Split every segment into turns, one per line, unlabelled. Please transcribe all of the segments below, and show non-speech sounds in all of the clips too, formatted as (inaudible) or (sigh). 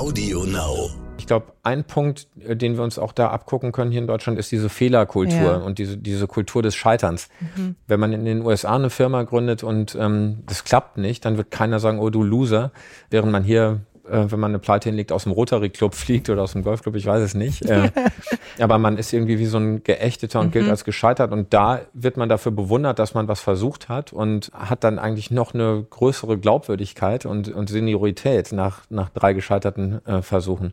Audio Now.
Ich glaube, ein Punkt, äh, den wir uns auch da abgucken können hier in Deutschland, ist diese Fehlerkultur
Ja.
und diese, diese Kultur des Scheiterns. Wenn man in den USA eine Firma gründet und ähm, das klappt nicht, dann wird keiner sagen, oh du Loser, während man hier, äh, wenn man eine Pleite hinlegt, aus dem Rotary Club fliegt oder aus dem Golfclub, ich weiß es nicht. Äh, (laughs) aber man ist irgendwie wie so ein Geächteter und gilt als gescheitert und da wird man dafür bewundert, dass man was versucht hat und hat dann eigentlich noch eine größere Glaubwürdigkeit und, und Seniorität nach, nach drei gescheiterten äh, Versuchen.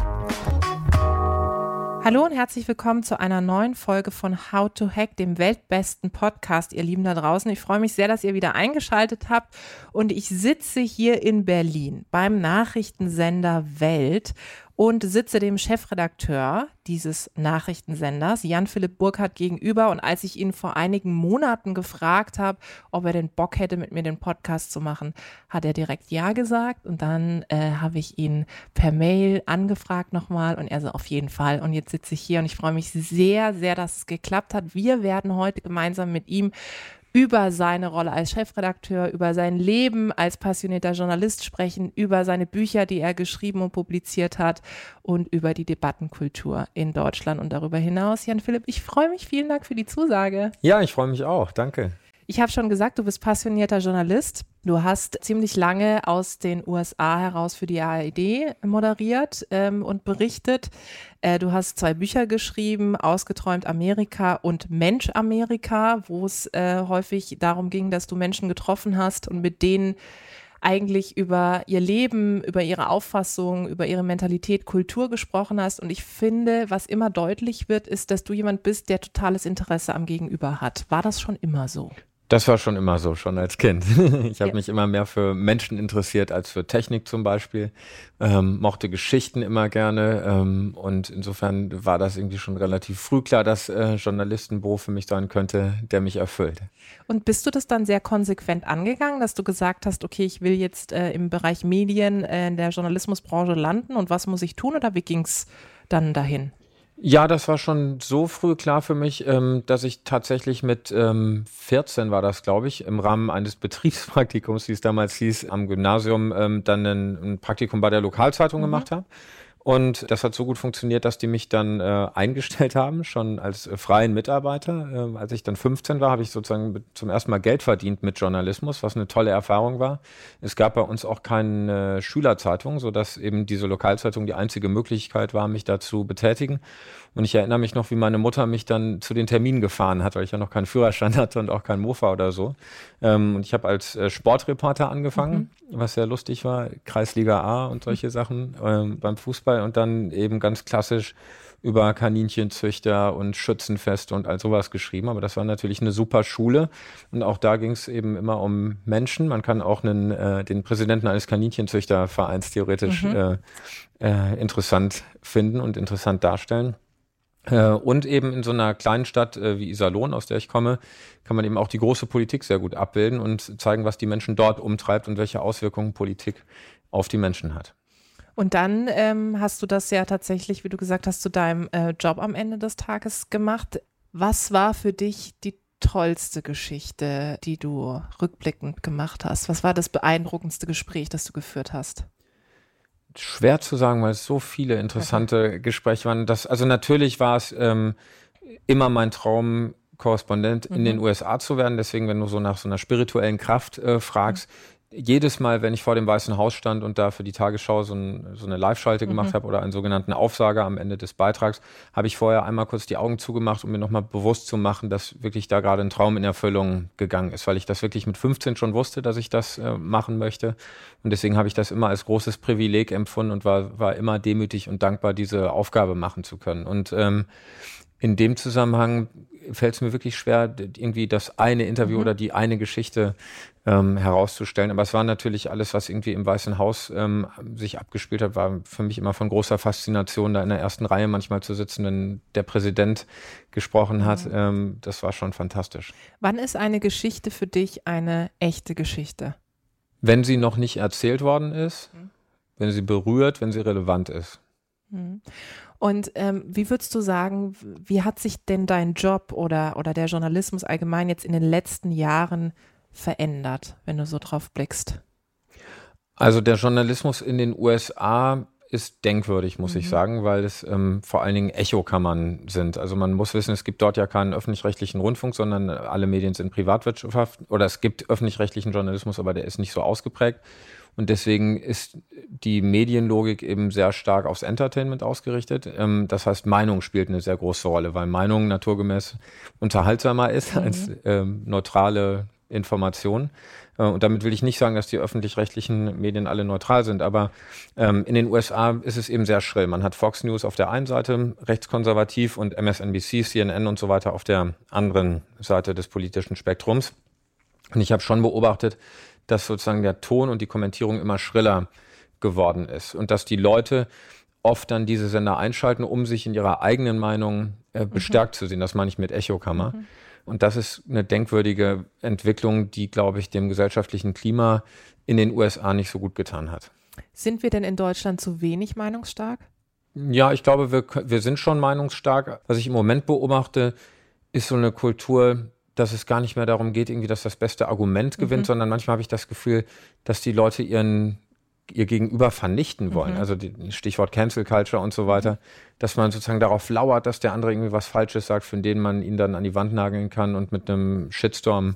Hallo und herzlich willkommen zu einer neuen Folge von How to Hack, dem weltbesten Podcast, ihr Lieben da draußen. Ich freue mich sehr, dass ihr wieder eingeschaltet habt und ich sitze hier in Berlin beim Nachrichtensender Welt und sitze dem Chefredakteur dieses Nachrichtensenders, Jan-Philipp Burkhardt, gegenüber. Und als ich ihn vor einigen Monaten gefragt habe, ob er den Bock hätte, mit mir den Podcast zu machen, hat er direkt Ja gesagt. Und dann äh, habe ich ihn per Mail angefragt nochmal und er so auf jeden Fall. Und jetzt sitze ich hier und ich freue mich sehr, sehr, dass es geklappt hat. Wir werden heute gemeinsam mit ihm über seine Rolle als Chefredakteur, über sein Leben als passionierter Journalist sprechen, über seine Bücher, die er geschrieben und publiziert hat und über die Debattenkultur in Deutschland und darüber hinaus. Jan Philipp, ich freue mich. Vielen Dank für die Zusage.
Ja, ich freue mich auch. Danke.
Ich habe schon gesagt, du bist passionierter Journalist. Du hast ziemlich lange aus den USA heraus für die ARD moderiert ähm, und berichtet. Äh, du hast zwei Bücher geschrieben, Ausgeträumt Amerika und Mensch Amerika, wo es äh, häufig darum ging, dass du Menschen getroffen hast und mit denen eigentlich über ihr Leben, über ihre Auffassung, über ihre Mentalität, Kultur gesprochen hast. Und ich finde, was immer deutlich wird, ist, dass du jemand bist, der totales Interesse am Gegenüber hat. War das schon immer so?
Das war schon immer so, schon als Kind. (laughs) Ich habe
Ja.
mich immer mehr für Menschen interessiert als für Technik zum Beispiel. Ähm, mochte Geschichten immer gerne. Ähm, und insofern war das irgendwie schon relativ früh klar, dass äh, Journalistenberuf für mich sein könnte, der mich erfüllt.
Und bist du das dann sehr konsequent angegangen, dass du gesagt hast, okay, ich will jetzt äh, im Bereich Medien äh, in der Journalismusbranche landen und was muss ich tun oder wie ging's dann dahin?
Ja, das war schon so früh klar für mich, ähm, dass ich tatsächlich mit ähm, 14 war das, glaube ich, im Rahmen eines (laughs) Betriebspraktikums, wie es damals hieß, am Gymnasium ähm, dann ein, ein Praktikum bei der Lokalzeitung gemacht habe. Und das hat so gut funktioniert, dass die mich dann äh, eingestellt haben, schon als äh, freien Mitarbeiter. Ähm, als ich dann 15 war, habe ich sozusagen mit- zum ersten Mal Geld verdient mit Journalismus, was eine tolle Erfahrung war. Es gab bei uns auch keine Schülerzeitung, sodass eben diese Lokalzeitung die einzige Möglichkeit war, mich da zu betätigen. Und ich erinnere mich noch, wie meine Mutter mich dann zu den Terminen gefahren hat, weil ich ja noch keinen Führerschein (laughs) hatte und auch keinen Mofa oder so. Ähm, und ich habe als äh, Sportreporter angefangen, was sehr lustig war, Kreisliga A und solche Sachen ähm, beim Fußball und dann eben ganz klassisch über Kaninchenzüchter und Schützenfeste und all sowas geschrieben. Aber das war natürlich eine super Schule. Und auch da ging es eben immer um Menschen. Man kann auch einen, äh, den Präsidenten eines Kaninchenzüchtervereins theoretisch äh, äh, interessant finden und interessant darstellen. Äh, Und eben in so einer kleinen Stadt äh, wie Iserlohn, aus der ich komme, kann man eben auch die große Politik sehr gut abbilden und zeigen, was die Menschen dort umtreibt und welche Auswirkungen Politik auf die Menschen hat.
Und dann ähm, hast du das ja tatsächlich, wie du gesagt hast, zu deinem äh, Job am Ende des Tages gemacht. Was war für dich die tollste Geschichte, die du rückblickend gemacht hast? Was war das beeindruckendste Gespräch, das du geführt hast?
Schwer zu sagen, weil es so viele interessante Gespräche waren. Das, also natürlich war es ähm, immer mein Traum, Korrespondent in den USA zu werden. Deswegen, wenn du so nach so einer spirituellen Kraft äh, fragst, jedes Mal, wenn ich vor dem Weißen Haus stand und da für die Tagesschau so, ein, so eine Live-Schalte gemacht habe oder einen sogenannten Aufsager am Ende des Beitrags, habe ich vorher einmal kurz die Augen zugemacht, um mir nochmal bewusst zu machen, dass wirklich da gerade ein Traum in Erfüllung gegangen ist, weil ich das wirklich mit 15 schon wusste, dass ich das äh, machen möchte. Und deswegen habe ich das immer als großes Privileg empfunden und war, war immer demütig und dankbar, diese Aufgabe machen zu können. Und ähm, in dem Zusammenhang fällt es mir wirklich schwer, irgendwie das eine Interview mhm. oder die eine Geschichte ähm, herauszustellen. Aber es war natürlich alles, was irgendwie im Weißen Haus ähm, sich abgespielt hat, war für mich immer von großer Faszination, da in der ersten Reihe manchmal zu sitzen, wenn der Präsident gesprochen hat. Mhm. Ähm, das war schon fantastisch.
Wann ist eine Geschichte für dich eine echte Geschichte?
Wenn sie noch nicht erzählt worden ist, mhm. wenn sie berührt, wenn sie relevant ist.
Mhm. Und ähm, wie würdest du sagen, wie hat sich denn dein Job oder, oder der Journalismus allgemein jetzt in den letzten Jahren verändert, wenn du so drauf blickst?
Also der Journalismus in den USA ist denkwürdig, muss mhm. ich sagen, weil es ähm, vor allen Dingen Echokammern sind. Also man muss wissen, es gibt dort ja keinen öffentlich-rechtlichen Rundfunk, sondern alle Medien sind Privatwirtschaft oder es gibt öffentlich-rechtlichen Journalismus, aber der ist nicht so ausgeprägt. Und deswegen ist die Medienlogik eben sehr stark aufs Entertainment ausgerichtet. Ähm, das heißt, Meinung spielt eine sehr große Rolle, weil Meinung naturgemäß unterhaltsamer ist mhm. als ähm, neutrale Information. Äh, und damit will ich nicht sagen, dass die öffentlich-rechtlichen Medien alle neutral sind, aber ähm, in den USA ist es eben sehr schrill. Man hat Fox News auf der einen Seite, rechtskonservativ, und MSNBC, CNN und so weiter auf der anderen Seite des politischen Spektrums. Und ich habe schon beobachtet, dass sozusagen der Ton und die Kommentierung immer schriller geworden ist und dass die Leute oft dann diese Sender einschalten, um sich in ihrer eigenen Meinung äh, mhm. bestärkt mhm. zu sehen. Das meine ich mit Echokammer. Mhm. Und das ist eine denkwürdige Entwicklung, die, glaube ich, dem gesellschaftlichen Klima in den USA nicht so gut getan hat.
Sind wir denn in Deutschland zu wenig meinungsstark?
Ja, ich glaube, wir, wir sind schon meinungsstark. Was ich im Moment beobachte, ist so eine Kultur, dass es gar nicht mehr darum geht, irgendwie, dass das beste Argument gewinnt, mhm. sondern manchmal habe ich das Gefühl, dass die Leute ihren ihr Gegenüber vernichten wollen. Mhm. Also die, Stichwort Cancel Culture und so weiter, dass man sozusagen darauf lauert, dass der andere irgendwie was Falsches sagt, für den man ihn dann an die Wand nageln kann und mit einem Shitstorm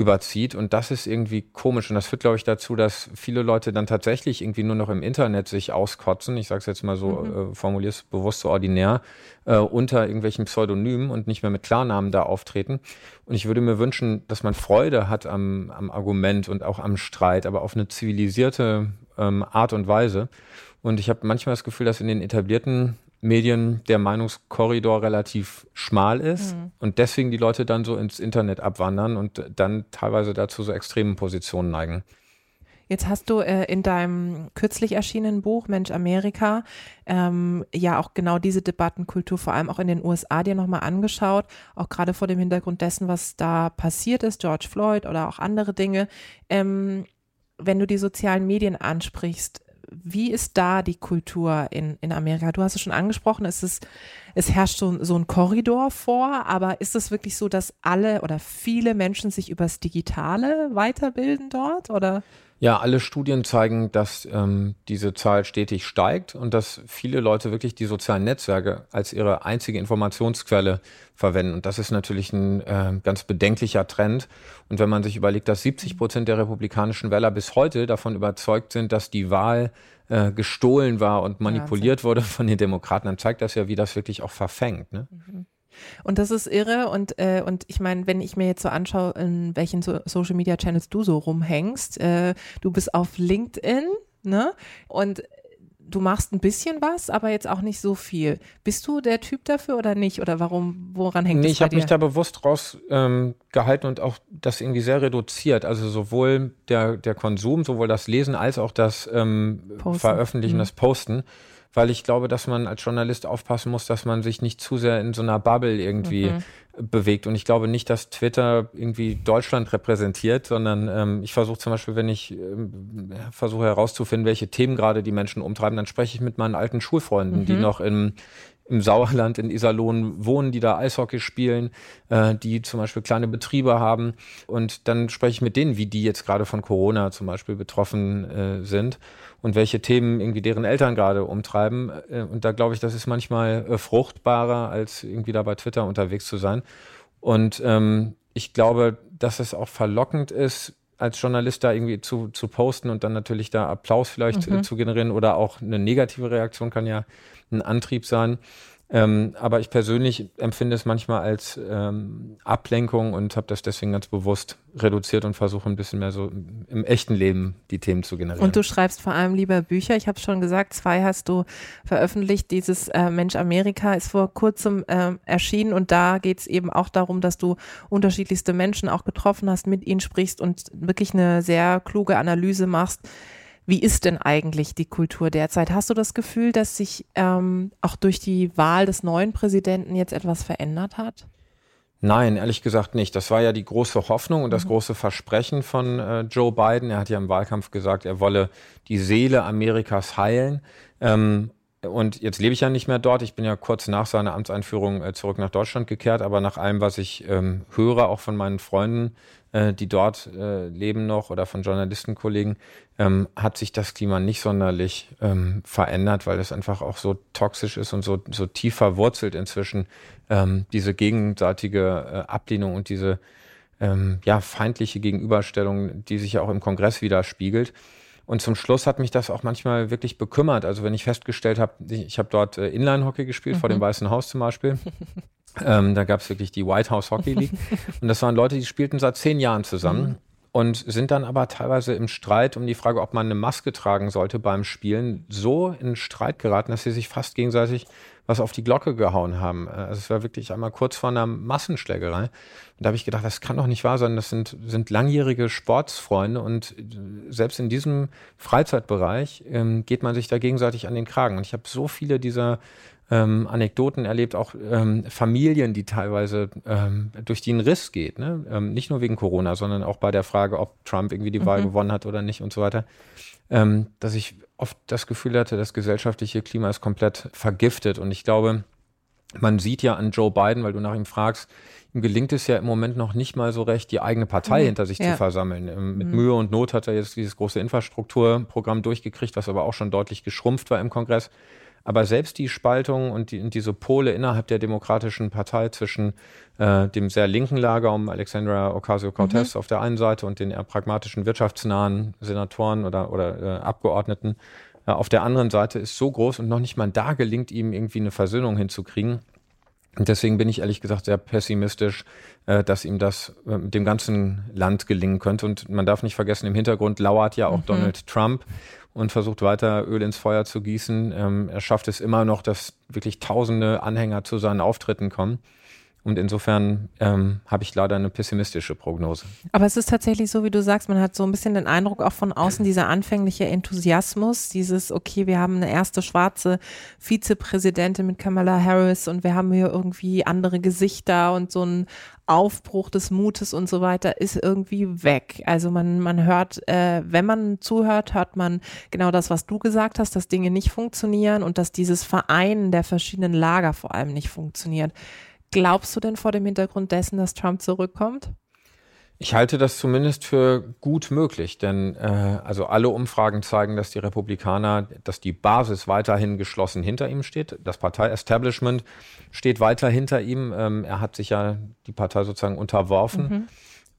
überzieht. Und das ist irgendwie komisch. Und das führt, glaube ich, dazu, dass viele Leute dann tatsächlich irgendwie nur noch im Internet sich auskotzen. Ich sage es jetzt mal so, mhm. äh, formuliere es bewusst so ordinär, äh, unter irgendwelchen Pseudonymen und nicht mehr mit Klarnamen da auftreten. Und ich würde mir wünschen, dass man Freude hat am, am Argument und auch am Streit, aber auf eine zivilisierte ähm, Art und Weise. Und ich habe manchmal das Gefühl, dass in den etablierten Medien der Meinungskorridor relativ schmal ist mhm. und deswegen die Leute dann so ins Internet abwandern und dann teilweise dazu so extremen Positionen neigen.
Jetzt hast du äh, in deinem kürzlich erschienenen Buch Mensch Amerika ähm, ja auch genau diese Debattenkultur, vor allem auch in den USA, dir nochmal angeschaut, auch gerade vor dem Hintergrund dessen, was da passiert ist, George Floyd oder auch andere Dinge. Ähm, wenn du die sozialen Medien ansprichst, wie ist da die Kultur in, in Amerika? Du hast es schon angesprochen, es, ist, es herrscht so, so ein Korridor vor, aber ist es wirklich so, dass alle oder viele Menschen sich übers Digitale weiterbilden dort? Oder?
Ja, alle Studien zeigen, dass ähm, diese Zahl stetig steigt und dass viele Leute wirklich die sozialen Netzwerke als ihre einzige Informationsquelle verwenden. Und das ist natürlich ein äh, ganz bedenklicher Trend. Und wenn man sich überlegt, dass 70 Prozent der republikanischen Wähler bis heute davon überzeugt sind, dass die Wahl äh, gestohlen war und manipuliert ja, wurde von den Demokraten, dann zeigt das ja, wie das wirklich auch verfängt. Ne? Mhm.
Und das ist irre. Und, äh, und ich meine, wenn ich mir jetzt so anschaue, in welchen so Social Media Channels du so rumhängst, äh, du bist auf LinkedIn, ne? Und du machst ein bisschen was, aber jetzt auch nicht so viel. Bist du der Typ dafür oder nicht? Oder warum, woran hängt nee, das
ich habe mich da bewusst rausgehalten ähm, und auch das irgendwie sehr reduziert. Also sowohl der, der Konsum, sowohl das Lesen als auch das ähm, Veröffentlichen, mhm. das Posten weil ich glaube, dass man als Journalist aufpassen muss, dass man sich nicht zu sehr in so einer Bubble irgendwie mhm. bewegt. Und ich glaube nicht, dass Twitter irgendwie Deutschland repräsentiert, sondern ähm, ich versuche zum Beispiel, wenn ich ähm, versuche herauszufinden, welche Themen gerade die Menschen umtreiben, dann spreche ich mit meinen alten Schulfreunden, mhm. die noch in im Sauerland in Iserlohn wohnen, die da Eishockey spielen, äh, die zum Beispiel kleine Betriebe haben. Und dann spreche ich mit denen, wie die jetzt gerade von Corona zum Beispiel betroffen äh, sind und welche Themen irgendwie deren Eltern gerade umtreiben. Äh, und da glaube ich, das ist manchmal äh, fruchtbarer, als irgendwie da bei Twitter unterwegs zu sein. Und ähm, ich glaube, dass es auch verlockend ist, als Journalist da irgendwie zu, zu posten und dann natürlich da Applaus vielleicht äh, mhm. zu generieren oder auch eine negative Reaktion kann ja ein Antrieb sein. Ähm, aber ich persönlich empfinde es manchmal als ähm, Ablenkung und habe das deswegen ganz bewusst reduziert und versuche ein bisschen mehr so im echten Leben die Themen zu generieren.
Und du schreibst vor allem lieber Bücher. Ich habe schon gesagt, zwei hast du veröffentlicht. Dieses äh, Mensch Amerika ist vor kurzem äh, erschienen und da geht es eben auch darum, dass du unterschiedlichste Menschen auch getroffen hast, mit ihnen sprichst und wirklich eine sehr kluge Analyse machst wie ist denn eigentlich die Kultur derzeit? Hast du das Gefühl, dass sich ähm, auch durch die Wahl des neuen Präsidenten jetzt etwas verändert hat?
Nein, ehrlich gesagt nicht. Das war ja die große Hoffnung und das mhm. große Versprechen von äh, Joe Biden. Er hat ja im Wahlkampf gesagt, er wolle die Seele Amerikas heilen. Ähm, und jetzt lebe ich ja nicht mehr dort. Ich bin ja kurz nach seiner Amtseinführung äh, zurück nach Deutschland gekehrt. Aber nach allem, was ich ähm, höre, auch von meinen Freunden, äh, die dort äh, leben noch oder von Journalistenkollegen, ähm, hat sich das Klima nicht sonderlich ähm, verändert, weil es einfach auch so toxisch ist und so, so tief verwurzelt inzwischen, ähm, diese gegenseitige äh, Ablehnung und diese ähm, ja, feindliche Gegenüberstellung, die sich ja auch im Kongress widerspiegelt. Und zum Schluss hat mich das auch manchmal wirklich bekümmert. Also wenn ich festgestellt habe, ich, ich habe dort äh, Inline-Hockey gespielt, mhm. vor dem mhm. Weißen Haus zum Beispiel. (laughs) ähm, da gab es wirklich die White House Hockey League. (laughs) und das waren Leute, die spielten seit zehn Jahren zusammen. Mhm und sind dann aber teilweise im Streit um die Frage, ob man eine Maske tragen sollte beim Spielen, so in Streit geraten, dass sie sich fast gegenseitig was auf die Glocke gehauen haben. Äh, also es war wirklich einmal kurz vor einer Massenschlägerei. Und da habe ich gedacht, das kann doch nicht wahr sein. Das sind, sind langjährige Sportsfreunde und äh, selbst in diesem Freizeitbereich ähm, geht man sich da gegenseitig an den Kragen. Und ich habe so viele dieser ähm, Anekdoten erlebt, auch ähm, Familien, die teilweise ähm, durch den Riss geht. Ne? Ähm, nicht nur wegen Corona, sondern auch bei der Frage, ob Trump irgendwie die Wahl mhm. gewonnen hat oder nicht und so weiter. Ähm, dass ich oft das Gefühl hatte, das gesellschaftliche Klima ist komplett vergiftet. Und ich glaube, man sieht ja an Joe Biden, weil du nach ihm fragst, ihm gelingt es ja im Moment noch nicht mal so recht, die eigene Partei mhm. hinter sich ja. zu versammeln. Ähm, mit mhm. Mühe und Not hat er jetzt dieses große Infrastrukturprogramm durchgekriegt, was aber auch schon deutlich geschrumpft war im Kongress. Aber selbst die Spaltung und, die, und diese Pole innerhalb der Demokratischen Partei zwischen äh, dem sehr linken Lager um Alexandra Ocasio-Cortez mhm. auf der einen Seite und den eher pragmatischen wirtschaftsnahen Senatoren oder, oder äh, Abgeordneten äh, auf der anderen Seite ist so groß und noch nicht mal da gelingt ihm irgendwie eine Versöhnung hinzukriegen. Und deswegen bin ich ehrlich gesagt sehr pessimistisch, äh, dass ihm das äh, mit dem ganzen Land gelingen könnte. Und man darf nicht vergessen, im Hintergrund lauert ja auch mhm. Donald Trump und versucht weiter Öl ins Feuer zu gießen. Ähm, er schafft es immer noch, dass wirklich tausende Anhänger zu seinen Auftritten kommen. Und insofern ähm, habe ich leider eine pessimistische Prognose.
Aber es ist tatsächlich so, wie du sagst, man hat so ein bisschen den Eindruck auch von außen, dieser anfängliche Enthusiasmus, dieses, okay, wir haben eine erste schwarze Vizepräsidentin mit Kamala Harris und wir haben hier irgendwie andere Gesichter und so ein Aufbruch des Mutes und so weiter ist irgendwie weg. Also man, man hört, äh, wenn man zuhört, hört man genau das, was du gesagt hast, dass Dinge nicht funktionieren und dass dieses Vereinen der verschiedenen Lager vor allem nicht funktioniert. Glaubst du denn vor dem Hintergrund dessen, dass Trump zurückkommt?
Ich halte das zumindest für gut möglich, denn äh, also alle Umfragen zeigen, dass die Republikaner, dass die Basis weiterhin geschlossen hinter ihm steht. Das Partei-Establishment steht weiter hinter ihm. Ähm, er hat sich ja die Partei sozusagen unterworfen. Mhm.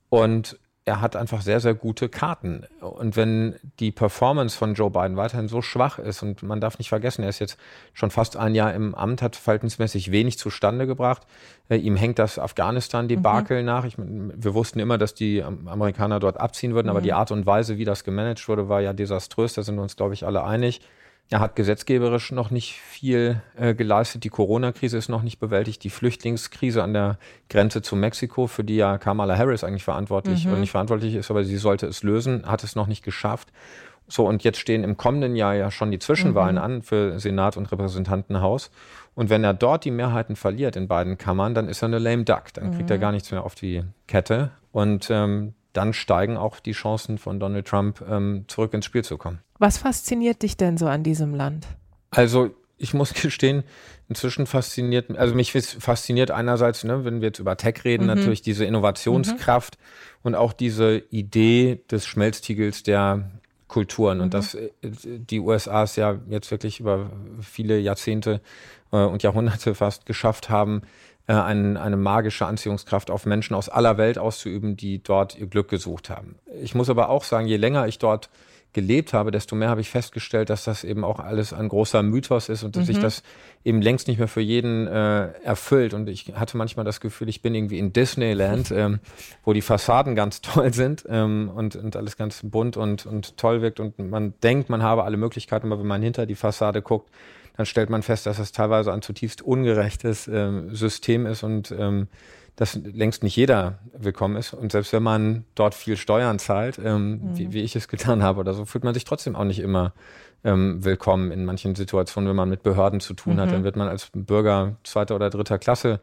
Und er hat einfach sehr, sehr gute Karten. Und wenn die Performance von Joe Biden weiterhin so schwach ist, und man darf nicht vergessen, er ist jetzt schon fast ein Jahr im Amt, hat verhältnismäßig wenig zustande gebracht. Äh, ihm hängt das Afghanistan-Debakel mhm. nach. Ich, wir wussten immer, dass die Amerikaner dort abziehen würden, mhm. aber die Art und Weise, wie das gemanagt wurde, war ja desaströs. Da sind wir uns, glaube ich, alle einig. Er hat gesetzgeberisch noch nicht viel äh, geleistet. Die Corona-Krise ist noch nicht bewältigt. Die Flüchtlingskrise an der Grenze zu Mexiko, für die ja Kamala Harris eigentlich verantwortlich mhm. oder nicht verantwortlich ist, aber sie sollte es lösen, hat es noch nicht geschafft. So, und jetzt stehen im kommenden Jahr ja schon die Zwischenwahlen mhm. an für Senat und Repräsentantenhaus. Und wenn er dort die Mehrheiten verliert in beiden Kammern, dann ist er eine lame duck. Dann kriegt mhm. er gar nichts mehr auf die Kette. Und ähm, dann steigen auch die Chancen von Donald Trump, ähm, zurück ins Spiel zu kommen.
Was fasziniert dich denn so an diesem Land?
Also ich muss (laughs) gestehen, inzwischen fasziniert, also mich fasziniert einerseits, ne, wenn wir jetzt über Tech reden, mhm. natürlich diese Innovationskraft mhm. und auch diese Idee des Schmelztiegels der Kulturen mhm. und dass äh, die USA es ja jetzt wirklich über viele Jahrzehnte äh, und Jahrhunderte fast geschafft haben, äh, ein, eine magische Anziehungskraft auf Menschen aus aller Welt auszuüben, die dort ihr Glück gesucht haben. Ich muss aber auch sagen, je länger ich dort gelebt habe, desto mehr habe ich festgestellt, dass das eben auch alles ein großer Mythos ist und dass sich
Mhm.
das eben längst nicht mehr für jeden äh, erfüllt. Und ich hatte manchmal das Gefühl, ich bin irgendwie in Disneyland, (laughs) ähm, wo die Fassaden ganz toll sind ähm, und, und alles ganz bunt und, und toll wirkt und man denkt, man habe alle Möglichkeiten, aber wenn man hinter die Fassade guckt, dann stellt man fest, dass das teilweise ein zutiefst ungerechtes ähm, System ist und ähm, dass längst nicht jeder willkommen ist. Und selbst wenn man dort viel Steuern zahlt, ähm, wie, wie ich es getan habe oder so, fühlt man sich trotzdem auch nicht immer ähm, willkommen in manchen Situationen, wenn man mit Behörden zu tun hat. Dann wird man als Bürger zweiter oder dritter Klasse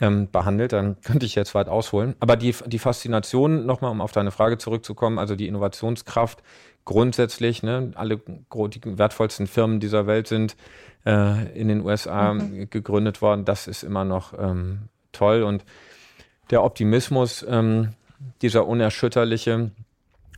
ähm, behandelt. Dann könnte ich jetzt weit ausholen. Aber die, die Faszination, nochmal, um auf deine Frage zurückzukommen, also die Innovationskraft grundsätzlich, ne, alle die wertvollsten Firmen dieser Welt sind äh, in den USA gegründet worden. Das ist immer noch ähm, toll. Und der Optimismus, ähm, dieser unerschütterliche,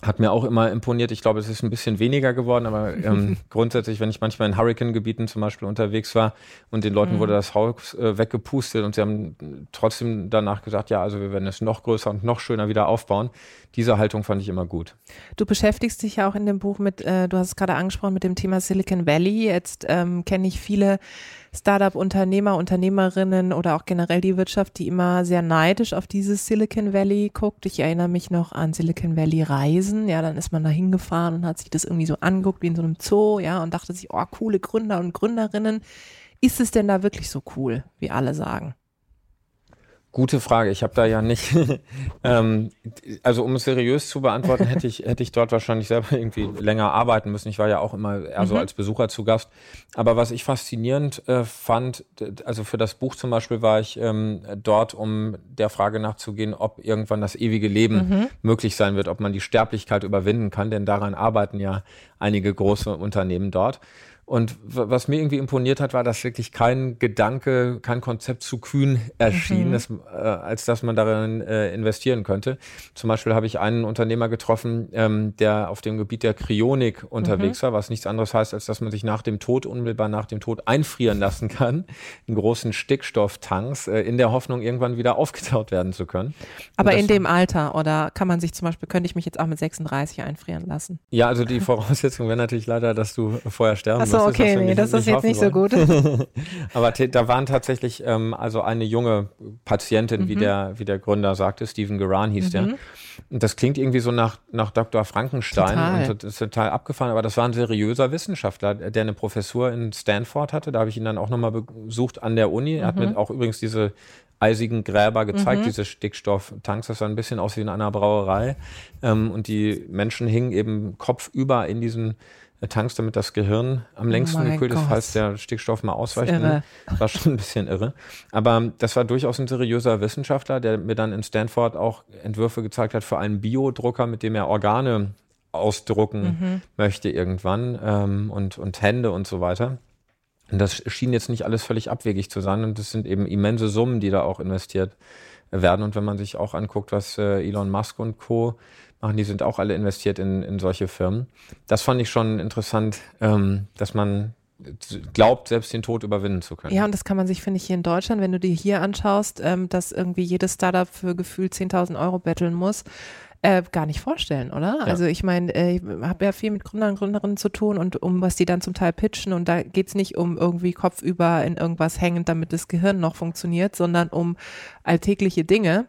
hat mir auch immer imponiert. Ich glaube, es ist ein bisschen weniger geworden, aber (laughs) ähm, grundsätzlich, wenn ich manchmal in Hurricane-Gebieten zum Beispiel unterwegs war und den Leuten wurde das Haus äh, weggepustet und sie haben trotzdem danach gesagt, ja, also wir werden es noch größer und noch schöner wieder aufbauen. Diese Haltung fand ich immer gut.
Du beschäftigst dich ja auch in dem Buch mit, äh, du hast es gerade angesprochen, mit dem Thema Silicon Valley. Jetzt ähm, kenne ich viele Startup-Unternehmer, Unternehmerinnen oder auch generell die Wirtschaft, die immer sehr neidisch auf dieses Silicon Valley guckt. Ich erinnere mich noch an Silicon Valley Reisen. Ja, dann ist man da hingefahren und hat sich das irgendwie so anguckt wie in so einem Zoo, ja, und dachte sich, oh, coole Gründer und Gründerinnen. Ist es denn da wirklich so cool, wie alle sagen?
Gute Frage. Ich habe da ja nicht. (laughs) ähm, also um es seriös zu beantworten, hätte ich hätte ich dort wahrscheinlich selber irgendwie länger arbeiten müssen. Ich war ja auch immer eher so als Besucher zu Gast. Aber was ich faszinierend äh, fand, also für das Buch zum Beispiel war ich ähm, dort, um der Frage nachzugehen, ob irgendwann das ewige Leben möglich sein wird, ob man die Sterblichkeit überwinden kann. Denn daran arbeiten ja einige große Unternehmen dort. Und was mir irgendwie imponiert hat, war, dass wirklich kein Gedanke, kein Konzept zu kühn erschien, dass, äh, als dass man darin äh, investieren könnte. Zum Beispiel habe ich einen Unternehmer getroffen, ähm, der auf dem Gebiet der Kryonik unterwegs war, was nichts anderes heißt, als dass man sich nach dem Tod, unmittelbar nach dem Tod, einfrieren lassen kann, (laughs) in großen Stickstofftanks, äh, in der Hoffnung, irgendwann wieder aufgetaut werden zu können.
Aber in dem Alter oder kann man sich zum Beispiel, könnte ich mich jetzt auch mit 36 einfrieren lassen?
Ja, also die (laughs) Voraussetzung wäre natürlich leider, dass du vorher sterben Müsstest, was
okay,
wir
nee, das ist jetzt nicht so gut. (laughs)
Aber da waren tatsächlich ähm, also eine junge Patientin,
Mhm.
wie der wie der Gründer sagte, Stephen Garan hieß der. Und das klingt irgendwie so nach nach Dr. Frankenstein
Total.
und das ist total abgefahren. Aber das war ein seriöser Wissenschaftler, der eine Professur in Stanford hatte. Da habe ich ihn dann auch nochmal besucht an der Uni. Er hat
Mhm.
mir auch übrigens diese eisigen Gräber gezeigt, diese Stickstofftanks. Das sah ein bisschen aus wie in einer Brauerei. Ähm, und die Menschen hingen eben kopfüber in diesen äh, Tanks, damit das Gehirn am längsten
mein
gekühlt ist, falls der Stickstoff mal ausweicht. Ne? War schon ein bisschen irre. Aber das war durchaus ein seriöser Wissenschaftler, der mir dann in Stanford auch Entwürfe gezeigt hat für einen Biodrucker, mit dem er Organe ausdrucken möchte irgendwann ähm, und, und Hände und so weiter. Und das schien jetzt nicht alles völlig abwegig zu sein. Und das sind eben immense Summen, die da auch investiert werden. Und wenn man sich auch anguckt, was äh, Elon Musk und Co. machen, die sind auch alle investiert in, in solche Firmen. Das fand ich schon interessant, ähm, dass man glaubt, selbst den Tod überwinden zu können.
Ja, und das kann man sich, finde ich, hier in Deutschland, wenn du dir hier anschaust, ähm, dass irgendwie jedes Startup für gefühlt 10.000 Euro betteln muss, äh, gar nicht vorstellen, oder?
Ja.
Also ich meine, äh, ich habe ja viel mit Gründern und Gründerinnen zu tun und um was die dann zum Teil pitchen und da geht's nicht um irgendwie kopfüber in irgendwas hängend, damit das Gehirn noch funktioniert, sondern um alltägliche Dinge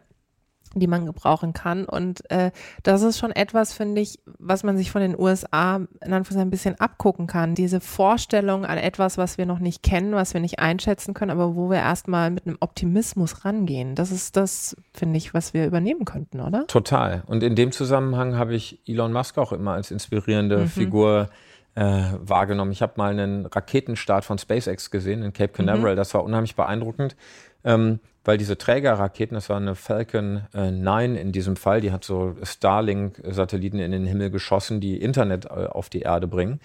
die man gebrauchen kann. Und äh, das ist schon etwas, finde ich, was man sich von den USA in Anführungszeichen ein bisschen abgucken kann. Diese Vorstellung an etwas, was wir noch nicht kennen, was wir nicht einschätzen können, aber wo wir erstmal mit einem Optimismus rangehen. Das ist das, finde ich, was wir übernehmen könnten, oder?
Total. Und in dem Zusammenhang habe ich Elon Musk auch immer als inspirierende Figur äh, wahrgenommen. Ich habe mal einen Raketenstart von SpaceX gesehen in Cape Canaveral. Das war unheimlich beeindruckend, ähm, weil diese Trägerraketen, das war eine Falcon äh, 9 in diesem Fall, die hat so Starlink-Satelliten in den Himmel geschossen, die Internet äh, auf die Erde bringen.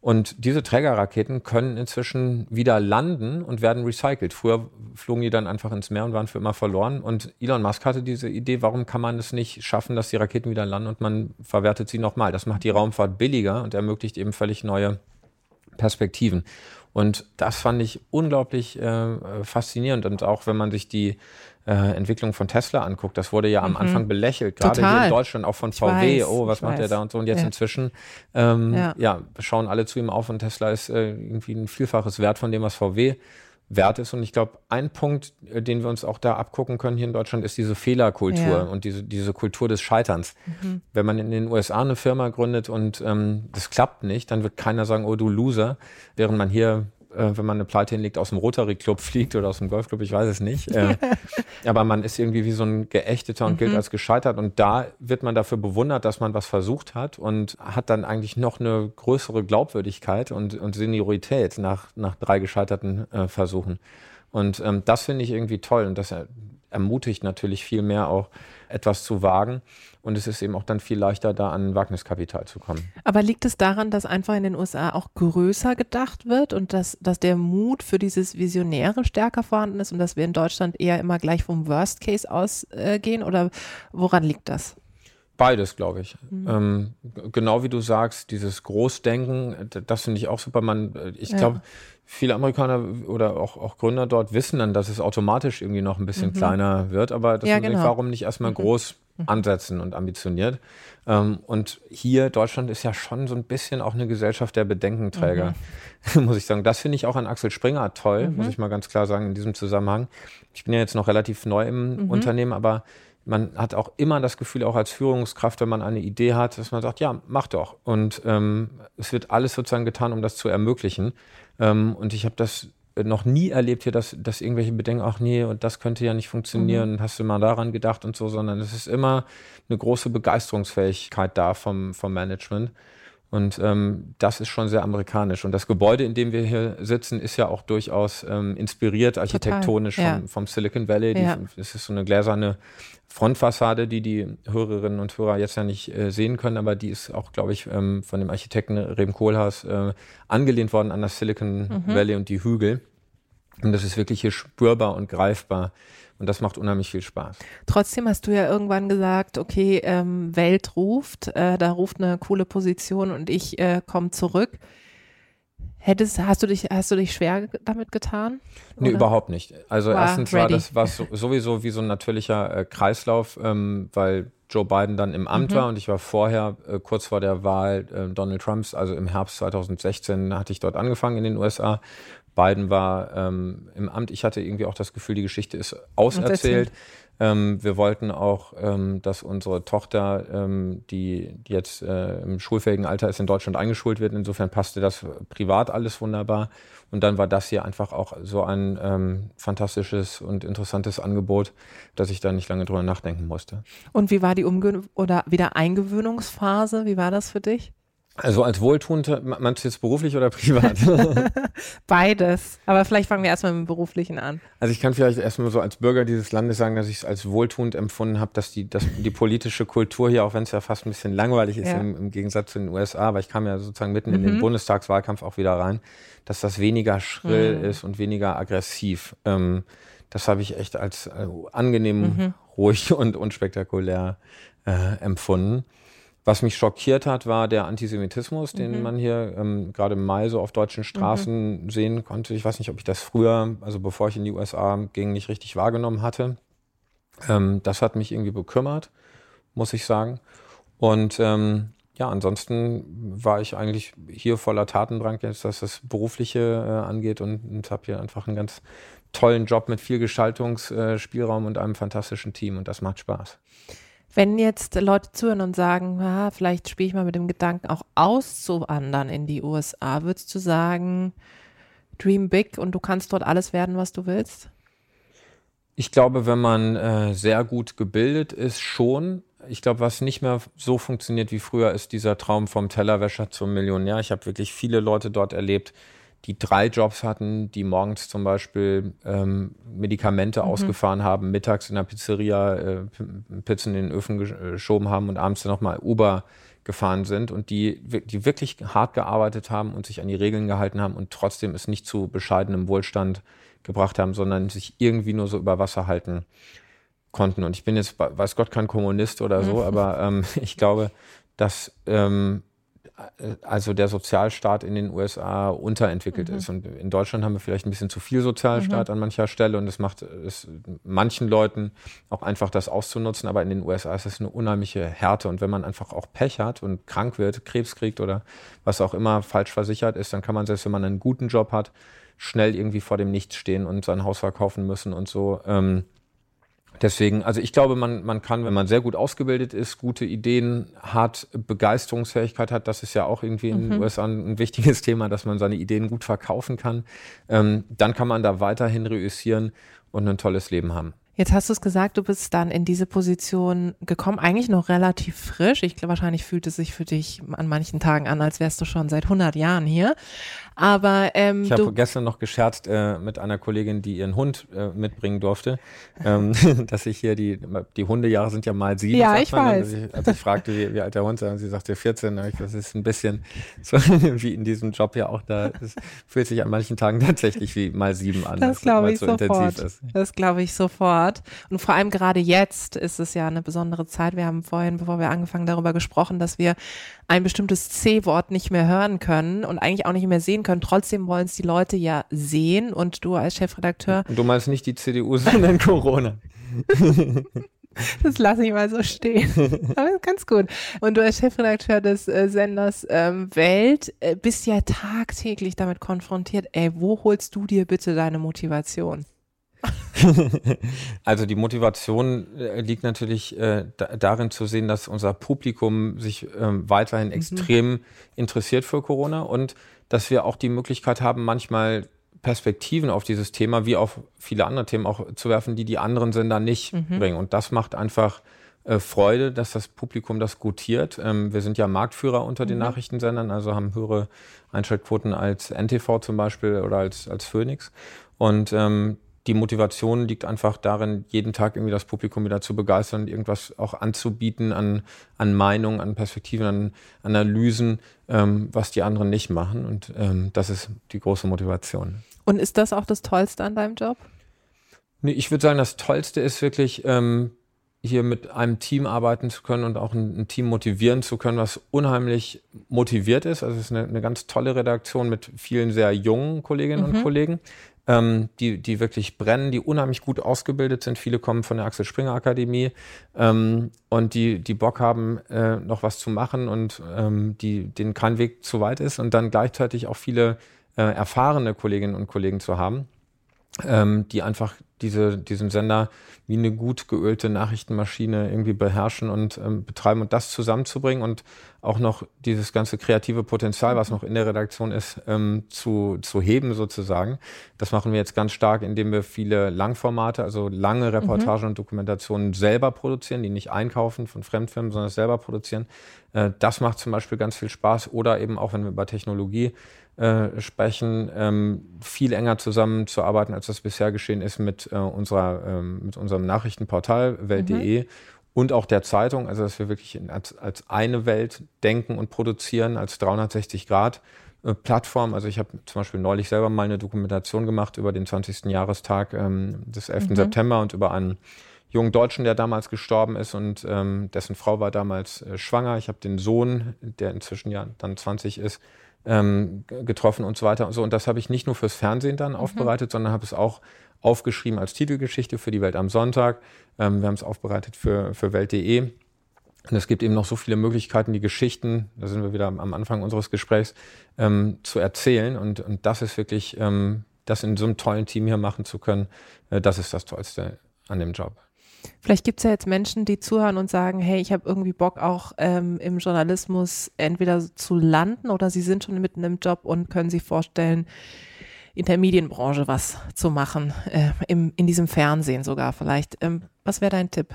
Und diese Trägerraketen können inzwischen wieder landen und werden recycelt. Früher flogen die dann einfach ins Meer und waren für immer verloren. Und Elon Musk hatte diese Idee, warum kann man es nicht schaffen, dass die Raketen wieder landen und man verwertet sie nochmal. Das macht die Raumfahrt billiger und ermöglicht eben völlig neue Perspektiven. Und das fand ich unglaublich äh, faszinierend. Und auch wenn man sich die äh, Entwicklung von Tesla anguckt, das wurde ja am mhm. Anfang belächelt, gerade Total. hier in Deutschland auch von VW. Weiß, oh, was macht der da und so. Und jetzt ja. inzwischen ähm, ja. ja. schauen alle zu ihm auf und Tesla ist äh, irgendwie ein Vielfaches Wert von dem, was VW wert ist. Und ich glaube, ein Punkt, äh, den wir uns auch da abgucken können hier in Deutschland, ist diese Fehlerkultur ja. und diese, diese Kultur des Scheiterns. Mhm. Wenn man in den USA eine Firma gründet und ähm, das klappt nicht, dann wird keiner sagen, oh du Loser, während man hier äh, wenn man eine Pleite hinlegt, aus dem Rotary Club (laughs) fliegt oder aus dem Golfclub, ich weiß es nicht. Äh, (laughs) aber man ist irgendwie wie so ein Geächteter und mhm. gilt als gescheitert. Und da wird man dafür bewundert, dass man was versucht hat und hat dann eigentlich noch eine größere Glaubwürdigkeit und, und Seniorität nach, nach drei gescheiterten äh, Versuchen. Und ähm, das finde ich irgendwie toll und das ermutigt natürlich viel mehr auch etwas zu wagen. Und es ist eben auch dann viel leichter, da an Wagniskapital zu kommen.
Aber liegt es daran, dass einfach in den USA auch größer gedacht wird und dass, dass der Mut für dieses Visionäre stärker vorhanden ist und dass wir in Deutschland eher immer gleich vom Worst Case ausgehen? Oder woran liegt das?
Beides, glaube ich. Mhm. Ähm, genau wie du sagst, dieses Großdenken, das finde ich auch super. Man, äh, ich glaube, viele Amerikaner oder auch, auch Gründer dort wissen dann, dass es automatisch irgendwie noch ein bisschen mhm. kleiner wird, aber das ja, genau. warum nicht erstmal mhm. groß mhm. ansetzen und ambitioniert. Ähm, und hier, Deutschland ist ja schon so ein bisschen auch eine Gesellschaft der Bedenkenträger, mhm. (laughs) muss ich sagen. Das finde ich auch an Axel Springer toll, mhm. muss ich mal ganz klar sagen in diesem Zusammenhang. Ich bin ja jetzt noch relativ neu im mhm. Unternehmen, aber man hat auch immer das Gefühl, auch als Führungskraft, wenn man eine Idee hat, dass man sagt, ja, mach doch. Und ähm, es wird alles sozusagen getan, um das zu ermöglichen. Ähm, und ich habe das noch nie erlebt hier, dass, dass irgendwelche bedenken, ach nee, und das könnte ja nicht funktionieren, mhm. hast du mal daran gedacht und so, sondern es ist immer eine große Begeisterungsfähigkeit da vom, vom Management. Und ähm, das ist schon sehr amerikanisch. Und das Gebäude, in dem wir hier sitzen, ist ja auch durchaus ähm, inspiriert architektonisch ja. vom, vom, Silicon Valley. Ja. es ist so eine gläserne Frontfassade, die die Hörerinnen und Hörer jetzt ja nicht äh, sehen können, aber die ist auch, glaube ich, ähm, von dem Architekten Rem Kohlhaas äh, angelehnt worden an das Silicon mhm. Valley und die Hügel. Und das ist wirklich hier spürbar und greifbar. Und das macht unheimlich viel Spaß.
Trotzdem hast du ja irgendwann gesagt, okay, ähm, Welt ruft, äh, da ruft eine coole Position und ich äh, komme zurück. Hättest, hast du dich, hast du dich schwer damit getan?
Nee, überhaupt nicht. Also war erstens ready. war das war sowieso wie so ein natürlicher äh, Kreislauf, ähm, weil Joe Biden dann im Amt mhm. war und ich war vorher, äh, kurz vor der Wahl äh, Donald Trumps, also im Herbst 2016 hatte ich dort angefangen in den USA Biden war ähm, im Amt. Ich hatte irgendwie auch das Gefühl, die Geschichte ist auserzählt. Ähm, wir wollten auch, ähm, dass unsere Tochter, ähm, die, jetzt äh, im schulfähigen Alter ist, in Deutschland eingeschult wird. Insofern passte das privat alles wunderbar. Und dann war das hier einfach auch so ein ähm, fantastisches und interessantes Angebot, dass ich da nicht lange drüber nachdenken musste.
Und wie war die Umge oder wieder Eingewöhnungsphase? Wie war das für dich?
Also als Wohltuende, meinst du jetzt beruflich oder privat? (laughs)
Beides. Aber vielleicht fangen wir erstmal mit dem Beruflichen an.
Also ich kann vielleicht erstmal so als Bürger dieses Landes sagen, dass ich es als wohltuend empfunden habe, dass die, dass die politische Kultur hier, auch wenn es ja fast ein bisschen langweilig ist ja. im, im, Gegensatz zu den USA, aber ich kam ja sozusagen mitten mhm. in den mhm. Bundestagswahlkampf auch wieder rein, dass das weniger schrill mhm. ist und weniger aggressiv. Ähm, das habe ich echt als äh, angenehm, mhm. ruhig und unspektakulär äh, empfunden. Was mich schockiert hat, war der Antisemitismus, den mhm. man hier ähm, gerade im Mai so auf deutschen Straßen mhm. sehen konnte. Ich weiß nicht, ob ich das früher, also bevor ich in die USA ging, nicht richtig wahrgenommen hatte. Ähm, das hat mich irgendwie bekümmert, muss ich sagen. Und ähm, ja, ansonsten war ich eigentlich hier voller Tatendrang, jetzt was das Berufliche äh, angeht und, und habe hier einfach einen ganz tollen Job mit viel Gestaltungsspielraum äh, und einem fantastischen Team und das macht Spaß.
Wenn jetzt Leute zuhören und sagen, ah, vielleicht spiele ich mal mit dem Gedanken, auch auszuwandern in die USA, würdest du sagen, dream big und du kannst dort alles werden, was du willst?
Ich glaube, wenn man äh, sehr gut gebildet ist, schon. Ich glaube, was nicht mehr so funktioniert wie früher, ist dieser Traum vom Tellerwäscher zum Millionär. Ich habe wirklich viele Leute dort erlebt, die drei Jobs hatten, die morgens zum Beispiel ähm, Medikamente mhm. ausgefahren haben, mittags in der Pizzeria äh, Pizzen in den Öfen geschoben haben und abends dann nochmal Uber gefahren sind und die, die wirklich hart gearbeitet haben und sich an die Regeln gehalten haben und trotzdem es nicht zu bescheidenem Wohlstand gebracht haben, sondern sich irgendwie nur so über Wasser halten konnten. Und ich bin jetzt, weiß Gott, kein Kommunist oder so, mhm. aber ähm, (laughs) ich glaube, dass ähm, also der Sozialstaat in den USA unterentwickelt mhm. ist. Und in Deutschland haben wir vielleicht ein bisschen zu viel Sozialstaat mhm. an mancher Stelle und es macht es manchen Leuten auch einfach das auszunutzen. Aber in den USA ist es eine unheimliche Härte. Und wenn man einfach auch Pech hat und krank wird, Krebs kriegt oder was auch immer falsch versichert ist, dann kann man selbst, wenn man einen guten Job hat, schnell irgendwie vor dem Nichts stehen und sein Haus verkaufen müssen und so. Ähm, Deswegen, also ich glaube, man, man kann, wenn man sehr gut ausgebildet ist, gute Ideen hat, Begeisterungsfähigkeit hat, das ist ja auch irgendwie in den mhm. USA ein wichtiges (laughs) Thema, dass man seine Ideen gut verkaufen kann, ähm, dann kann man da weiterhin reüssieren und ein tolles Leben haben.
Jetzt hast du es gesagt, du bist dann in diese Position gekommen, eigentlich noch relativ frisch. Ich glaube, wahrscheinlich fühlt es sich für dich an manchen Tagen an, als wärst du schon seit 100 Jahren hier. Aber ähm,
ich habe gestern noch gescherzt äh, mit einer Kollegin, die ihren Hund äh, mitbringen durfte, (laughs) ähm, (laughs) dass ich hier die die Hundejahre sind ja mal sieben.
Ja, ich man, weiß.
Ich, als ich fragte, wie, wie alt der Hund sei, und sie sagte 14, ich, das ist ein bisschen (laughs) so wie in diesem Job ja auch da. Das fühlt sich an manchen Tagen tatsächlich wie mal sieben an.
Das glaube ich so sofort. Das glaube ich sofort. Und vor allem gerade jetzt ist es ja eine besondere Zeit. Wir haben vorhin, bevor wir angefangen, darüber gesprochen, dass wir ein bestimmtes C-Wort nicht mehr hören können und eigentlich auch nicht mehr sehen können. Trotzdem wollen es die Leute ja sehen und du als Chefredakteur.
Und du meinst nicht die CDU, (laughs) sondern Corona. (laughs)
Das lasse ich mal so stehen. (laughs) Aber ganz gut. Und du als Chefredakteur des äh, Senders ähm, Welt äh, bist ja tagtäglich damit konfrontiert. Ey, wo holst du dir bitte deine Motivation?
Also die Motivation äh, liegt natürlich äh, da, darin zu sehen, dass unser Publikum sich ähm, weiterhin mhm. extrem interessiert für Corona und dass wir auch die Möglichkeit haben, manchmal Perspektiven auf dieses Thema wie auf viele andere Themen auch zu werfen, die die anderen Sender nicht mhm. bringen. Und das macht einfach äh, Freude, dass das Publikum das gutiert. Ähm, wir sind ja Marktführer unter den mhm. Nachrichtensendern, also haben höhere Einschaltquoten als NTV zum Beispiel oder als, als Phoenix. Und ähm, die Motivation liegt einfach darin, jeden Tag irgendwie das Publikum wieder zu begeistern, irgendwas auch anzubieten an, an Meinungen, an Perspektiven, an Analysen, ähm, was die anderen nicht machen. Und ähm, das ist die große Motivation.
Und ist das auch das Tollste an deinem Job?
Nee, ich würde sagen, das Tollste ist wirklich, ähm, hier mit einem Team arbeiten zu können und auch ein, ein, Team motivieren zu können, was unheimlich motiviert ist. Also es ist eine, eine ganz tolle Redaktion mit vielen sehr jungen Kolleginnen mhm. und Kollegen, ähm, die, die wirklich brennen, die unheimlich gut ausgebildet sind. Viele kommen von der Axel Springer Akademie ähm, und die, die Bock haben, äh, noch was zu machen und ähm, die, denen kein Weg zu weit ist und dann gleichzeitig auch viele äh, erfahrene Kolleginnen und Kollegen zu haben, ähm, die einfach diese, diesen Sender wie eine gut geölte Nachrichtenmaschine irgendwie beherrschen und ähm, betreiben und das zusammenzubringen und auch noch dieses ganze kreative Potenzial, was noch in der Redaktion ist, ähm, zu, zu heben sozusagen. Das machen wir jetzt ganz stark, indem wir viele Langformate, also lange Reportagen mhm. und Dokumentationen selber produzieren, die nicht einkaufen von Fremdfirmen, sondern selber produzieren. Äh, das macht zum Beispiel ganz viel Spaß oder eben auch, wenn wir über Technologie äh, sprechen, ähm, viel enger zusammenzuarbeiten, als das bisher geschehen ist mit, äh, unserer, ähm, mit unserem Nachrichtenportal Welt.de mhm. und auch der Zeitung, also dass wir wirklich in, als, als eine Welt denken und produzieren, als 360 Grad. Äh, Plattform. Also ich habe zum Beispiel neulich selber mal eine Dokumentation gemacht über den 20. Jahrestag ähm, des 11. Mhm. September und über einen jungen Deutschen, der damals gestorben ist und ähm, dessen Frau war damals äh, schwanger. Ich habe den Sohn, der inzwischen ja dann 20 ist, ähm, getroffen und so weiter und so. Und das habe ich nicht nur fürs Fernsehen dann mhm. aufbereitet, sondern habe es auch aufgeschrieben als Titelgeschichte für die Welt am Sonntag. Ähm, wir haben es aufbereitet für, für Welt.de. Und es gibt eben noch so viele Möglichkeiten, die Geschichten, da sind wir wieder am Anfang unseres Gesprächs, ähm, zu erzählen. Und, und das ist wirklich, ähm, das in so einem tollen Team hier machen zu können, äh, das ist das Tollste an dem Job.
Vielleicht gibt es ja jetzt Menschen, die zuhören und sagen, hey, ich habe irgendwie Bock auch ähm, im Journalismus entweder zu landen oder sie sind schon mitten im Job und können sich vorstellen, in der Medienbranche was zu machen, äh, im, in diesem Fernsehen sogar vielleicht. Ähm, was wäre dein Tipp?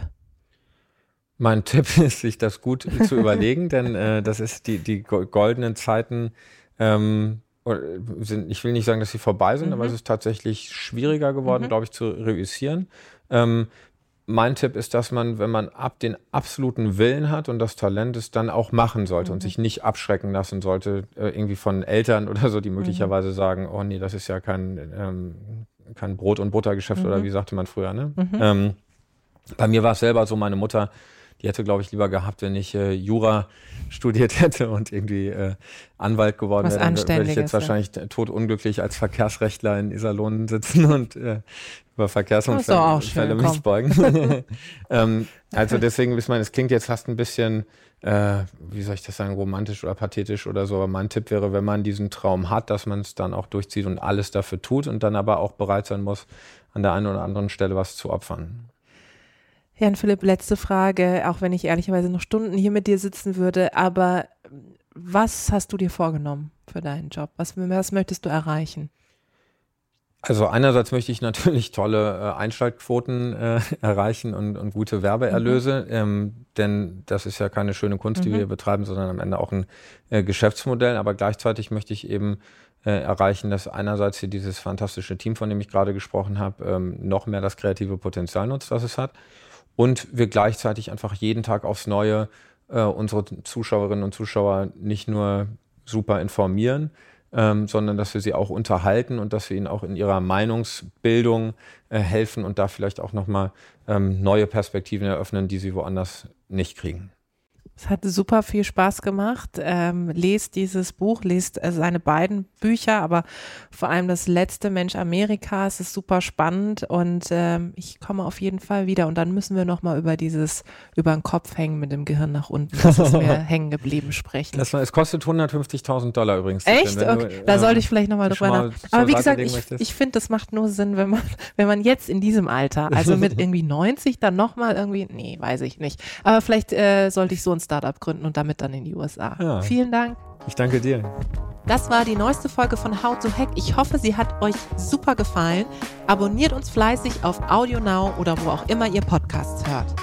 Mein (laughs) Tipp ist, sich das gut zu überlegen, denn äh, das ist die, die goldenen Zeiten. Ähm, sind, ich will nicht sagen, dass sie vorbei sind, mhm. aber es ist tatsächlich schwieriger geworden, mhm. glaube ich, zu reüssieren. Ähm, mein Tipp ist, dass man, wenn man ab den absoluten Willen hat und das Talent ist, dann auch machen sollte mhm. und sich nicht abschrecken lassen sollte, äh, irgendwie von Eltern (laughs) oder so, die möglicherweise mhm. sagen, oh nee, das ist ja kein, ähm, kein Brot- und Buttergeschäft mhm. oder wie sagte man früher, ne? Mhm. Ähm, bei mir war es selber so, meine Mutter, Die hätte, glaube ich, lieber gehabt, wenn ich äh, Jura (laughs) studiert hätte und irgendwie äh, Anwalt geworden
Was
wäre. Dann würde ich jetzt wahrscheinlich totunglücklich als Verkehrsrechtler in Iserlohn sitzen und äh, über Verkehrsunfälle mich beugen. (laughs) ähm, also deswegen, ich meine, es klingt jetzt fast ein bisschen, äh, wie soll ich das sagen, romantisch oder pathetisch oder so. Aber mein Tipp wäre, wenn man diesen Traum hat, dass man es dann auch durchzieht und alles dafür tut und dann aber auch bereit sein muss, an der einen oder anderen Stelle was zu opfern.
Jan Philipp, letzte Frage, auch wenn ich ehrlicherweise noch Stunden hier mit dir sitzen würde, aber was hast du dir vorgenommen für deinen Job? Was, was möchtest du erreichen?
Also einerseits möchte ich natürlich tolle äh, Einschaltquoten äh, (laughs) erreichen und, und gute Werbeerlöse, ähm, denn das ist ja keine schöne Kunst, die wir hier betreiben, sondern am Ende auch ein äh, Geschäftsmodell. Aber gleichzeitig möchte ich eben äh, erreichen, dass einerseits hier dieses fantastische Team, von dem ich gerade gesprochen habe, ähm, noch mehr das kreative Potenzial nutzt, was es hat. Und wir gleichzeitig einfach jeden Tag aufs Neue äh, unsere Zuschauerinnen und Zuschauer nicht nur super informieren, ähm, sondern dass wir sie auch unterhalten und dass wir ihnen auch in ihrer Meinungsbildung äh, helfen und da vielleicht auch nochmal ähm, neue Perspektiven eröffnen, die sie woanders nicht kriegen.
Es hat super viel Spaß gemacht. Ähm, lest dieses Buch, lest äh, seine beiden Bücher, aber vor allem das letzte Mensch Amerika. Es ist super spannend und ähm, ich komme auf jeden Fall wieder. Und dann müssen wir nochmal über dieses über den Kopf hängen mit dem Gehirn nach unten. Das ist mir (laughs) hängen geblieben sprechen.
Das, es kostet 150.000 Dollar übrigens.
Echt?
Wenn du,
Okay. Da
äh,
sollte ich vielleicht nochmal drüber
mal
nach.
zur
Aber wie gesagt, ich, ich finde, das macht nur Sinn, wenn man, (laughs) wenn man jetzt in diesem Alter, also mit (laughs) irgendwie 90, dann nochmal irgendwie, nee, weiß ich nicht. Aber vielleicht äh, sollte ich so ein Startup gründen und damit dann in die USA.
Ja.
Vielen Dank.
Ich danke dir.
Das war die neueste Folge von How to Hack. Ich hoffe, sie hat euch super gefallen. Abonniert uns fleißig auf AudioNow oder wo auch immer ihr Podcasts hört.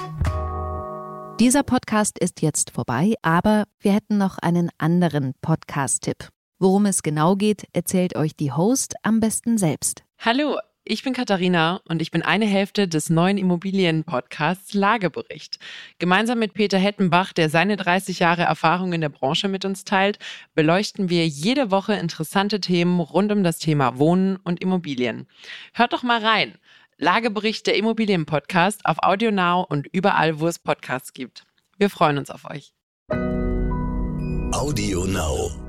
Dieser Podcast ist jetzt vorbei, aber wir hätten noch einen anderen Podcast-Tipp. Worum es genau geht, erzählt euch die Host am besten selbst.
Hallo, ich bin Katharina und ich bin eine Hälfte des neuen Immobilien-Podcasts Lagebericht. Gemeinsam mit Peter Hettenbach, der seine 30 Jahre Erfahrung in der Branche mit uns teilt, beleuchten wir jede Woche interessante Themen rund um das Thema Wohnen und Immobilien. Hört doch mal rein. Lagebericht der Immobilien-Podcast auf AudioNow und überall, wo es Podcasts gibt. Wir freuen uns auf euch.
Audio Now.